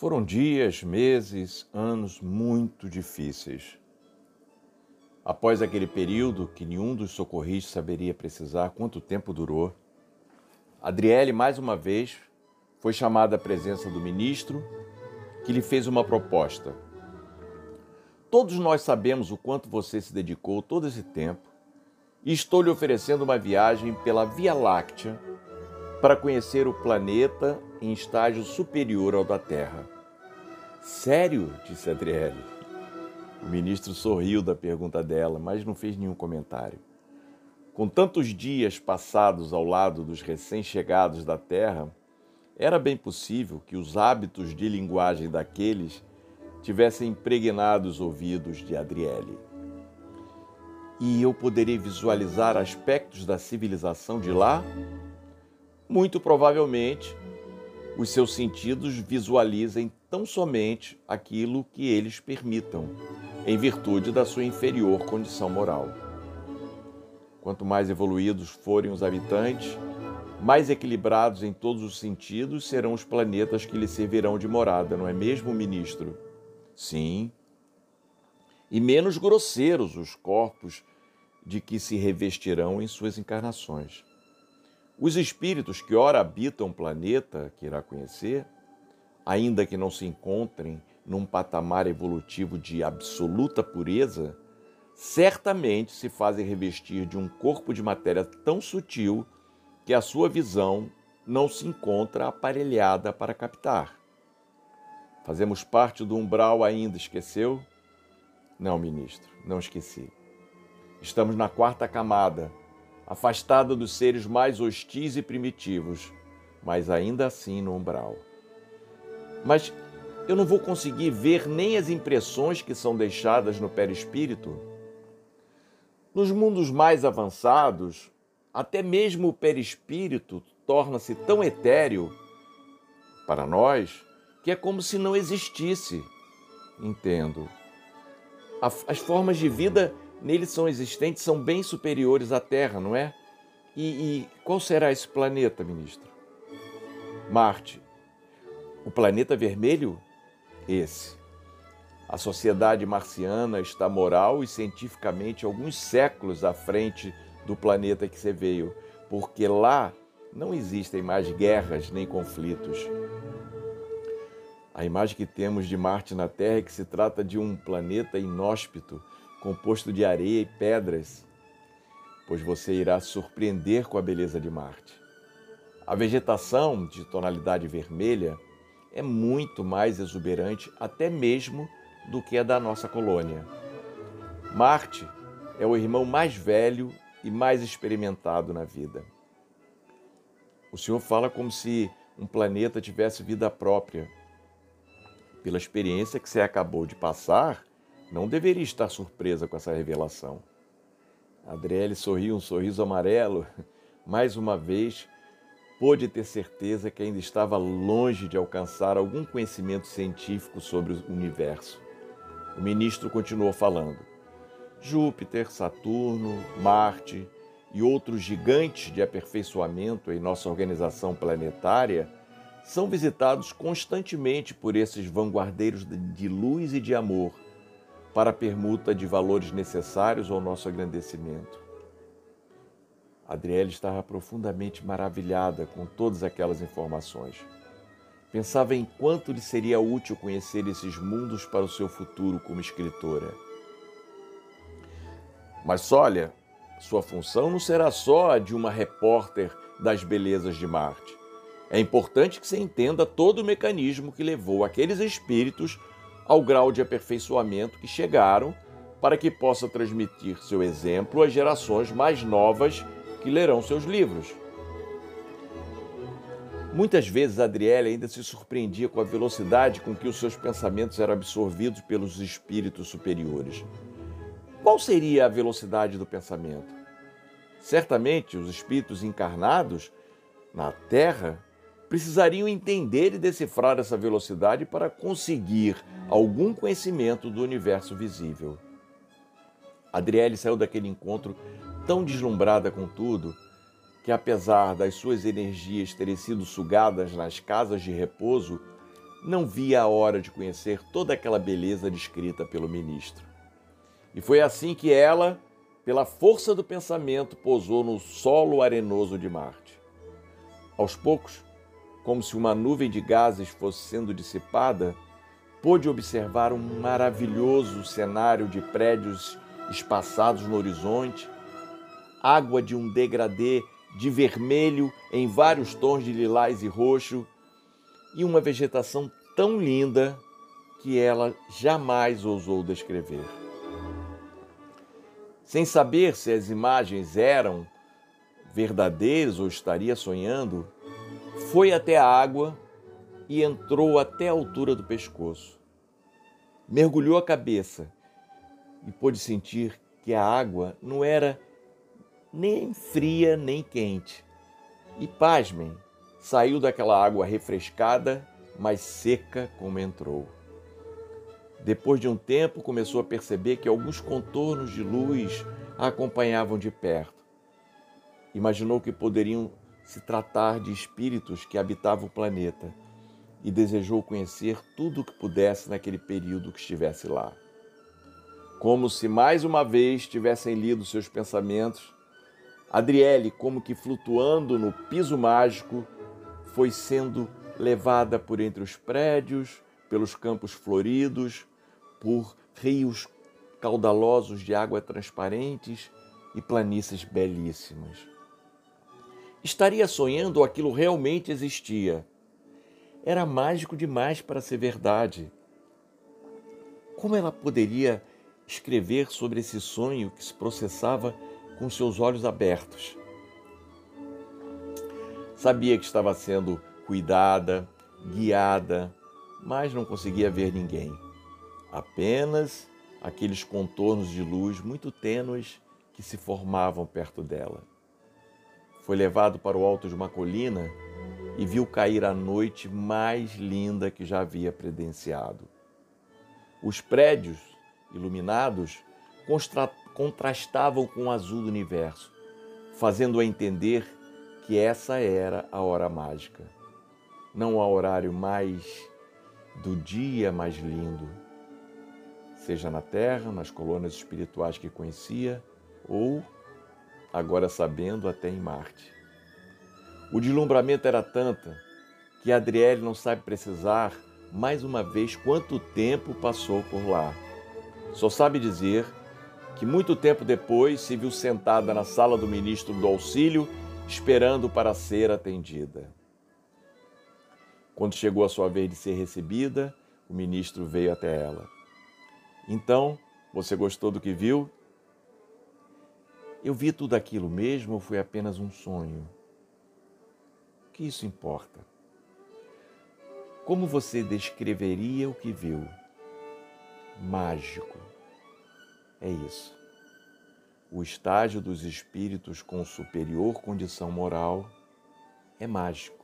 Foram dias, meses, anos muito difíceis. Após aquele período que nenhum dos socorristas saberia precisar quanto tempo durou, Adriele mais uma vez foi chamada à presença do ministro, que lhe fez uma proposta. Todos nós sabemos o quanto você se dedicou todo esse tempo e estou lhe oferecendo uma viagem pela Via Láctea para conhecer o planeta em estágio superior ao da Terra. Sério? disse Adriele. O ministro sorriu da pergunta dela, mas não fez nenhum comentário. Com tantos dias passados ao lado dos recém-chegados da Terra, era bem possível que os hábitos de linguagem daqueles tivessem impregnado os ouvidos de Adriele. E eu poderia visualizar aspectos da civilização de lá muito provavelmente os seus sentidos visualizem tão somente aquilo que eles permitam, em virtude da sua inferior condição moral. Quanto mais evoluídos forem os habitantes, mais equilibrados em todos os sentidos serão os planetas que lhes servirão de morada, não é mesmo, ministro? Sim. E menos grosseiros os corpos de que se revestirão em suas encarnações. Os espíritos que ora habitam o planeta que irá conhecer, ainda que não se encontrem num patamar evolutivo de absoluta pureza, certamente se fazem revestir de um corpo de matéria tão sutil que a sua visão não se encontra aparelhada para captar. Fazemos parte do umbral ainda, esqueceu? Não, ministro, não esqueci. Estamos na quarta camada afastada dos seres mais hostis e primitivos, mas ainda assim no umbral. Mas eu não vou conseguir ver nem as impressões que são deixadas no perispírito. Nos mundos mais avançados, até mesmo o perispírito torna-se tão etéreo para nós que é como se não existisse. Entendo. As formas de vida nele são existentes são bem superiores à Terra, não é? E, e qual será esse planeta, ministro? Marte. O planeta vermelho? Esse. A sociedade marciana está moral e cientificamente alguns séculos à frente do planeta que você veio, porque lá não existem mais guerras nem conflitos. A imagem que temos de Marte na Terra é que se trata de um planeta inóspito, composto de areia e pedras, pois você irá surpreender com a beleza de Marte. A vegetação de tonalidade vermelha é muito mais exuberante, até mesmo do que a da nossa colônia. Marte é o irmão mais velho e mais experimentado na vida. O Senhor fala como se um planeta tivesse vida própria. Pela experiência que você acabou de passar, não deveria estar surpresa com essa revelação. Adriele sorriu um sorriso amarelo. Mais uma vez, pôde ter certeza que ainda estava longe de alcançar algum conhecimento científico sobre o universo. O ministro continuou falando. Júpiter, Saturno, Marte e outros gigantes de aperfeiçoamento em nossa organização planetária são visitados constantemente por esses vanguardeiros de luz e de amor para a permuta de valores necessários ao nosso agradecimento. Adriele estava profundamente maravilhada com todas aquelas informações. Pensava em quanto lhe seria útil conhecer esses mundos para o seu futuro como escritora. Mas olha, sua função não será só a de uma repórter das belezas de Marte. É importante que você entenda todo o mecanismo que levou aqueles espíritos ao grau de aperfeiçoamento que chegaram, para que possa transmitir seu exemplo às gerações mais novas que lerão seus livros. Muitas vezes Adriele ainda se surpreendia com a velocidade com que os seus pensamentos eram absorvidos pelos espíritos superiores. Qual seria a velocidade do pensamento? Certamente os espíritos encarnados na Terra precisariam entender e decifrar essa velocidade para conseguir algum conhecimento do universo visível. Adriele saiu daquele encontro tão deslumbrada com tudo que, apesar das suas energias terem sido sugadas nas casas de repouso, não via a hora de conhecer toda aquela beleza descrita pelo ministro. E foi assim que ela, pela força do pensamento, pousou no solo arenoso de Marte. Aos poucos, como se uma nuvem de gases fosse sendo dissipada, pôde observar um maravilhoso cenário de prédios espaçados no horizonte, água de um degradê de vermelho em vários tons de lilás e roxo, e uma vegetação tão linda que ela jamais ousou descrever. Sem saber se as imagens eram verdadeiras ou estaria sonhando, foi até a água e entrou até a altura do pescoço. Mergulhou a cabeça e pôde sentir que a água não era nem fria nem quente. E pasmem, saiu daquela água refrescada, mas seca como entrou. Depois de um tempo, começou a perceber que alguns contornos de luz a acompanhavam de perto. Imaginou que poderiam se tratar de espíritos que habitavam o planeta e desejou conhecer tudo o que pudesse naquele período que estivesse lá. Como se mais uma vez tivessem lido seus pensamentos, Adriele, como que flutuando no piso mágico, foi sendo levada por entre os prédios, pelos campos floridos, por rios caudalosos de água transparentes e planícies belíssimas. Estaria sonhando ou aquilo realmente existia? Era mágico demais para ser verdade. Como ela poderia escrever sobre esse sonho que se processava com seus olhos abertos. Sabia que estava sendo cuidada, guiada, mas não conseguia ver ninguém. Apenas aqueles contornos de luz muito tênues que se formavam perto dela. Foi levado para o alto de uma colina e viu cair a noite mais linda que já havia presenciado. Os prédios iluminados contrastavam com o azul do universo, fazendo-a entender que essa era a hora mágica. Não há horário mais do dia mais lindo, seja na Terra, nas colônias espirituais que conhecia, ou, agora sabendo, até em Marte. O deslumbramento era tanta que Adriele não sabe precisar mais uma vez quanto tempo passou por lá. Só sabe dizer que muito tempo depois se viu sentada na sala do ministro do auxílio, esperando para ser atendida. Quando chegou a sua vez de ser recebida, o ministro veio até ela. Então, você gostou do que viu? Eu vi tudo aquilo mesmo ou foi apenas um sonho? O que isso importa? Como você descreveria o que viu? Mágico é isso. O estágio dos espíritos com superior condição moral é mágico.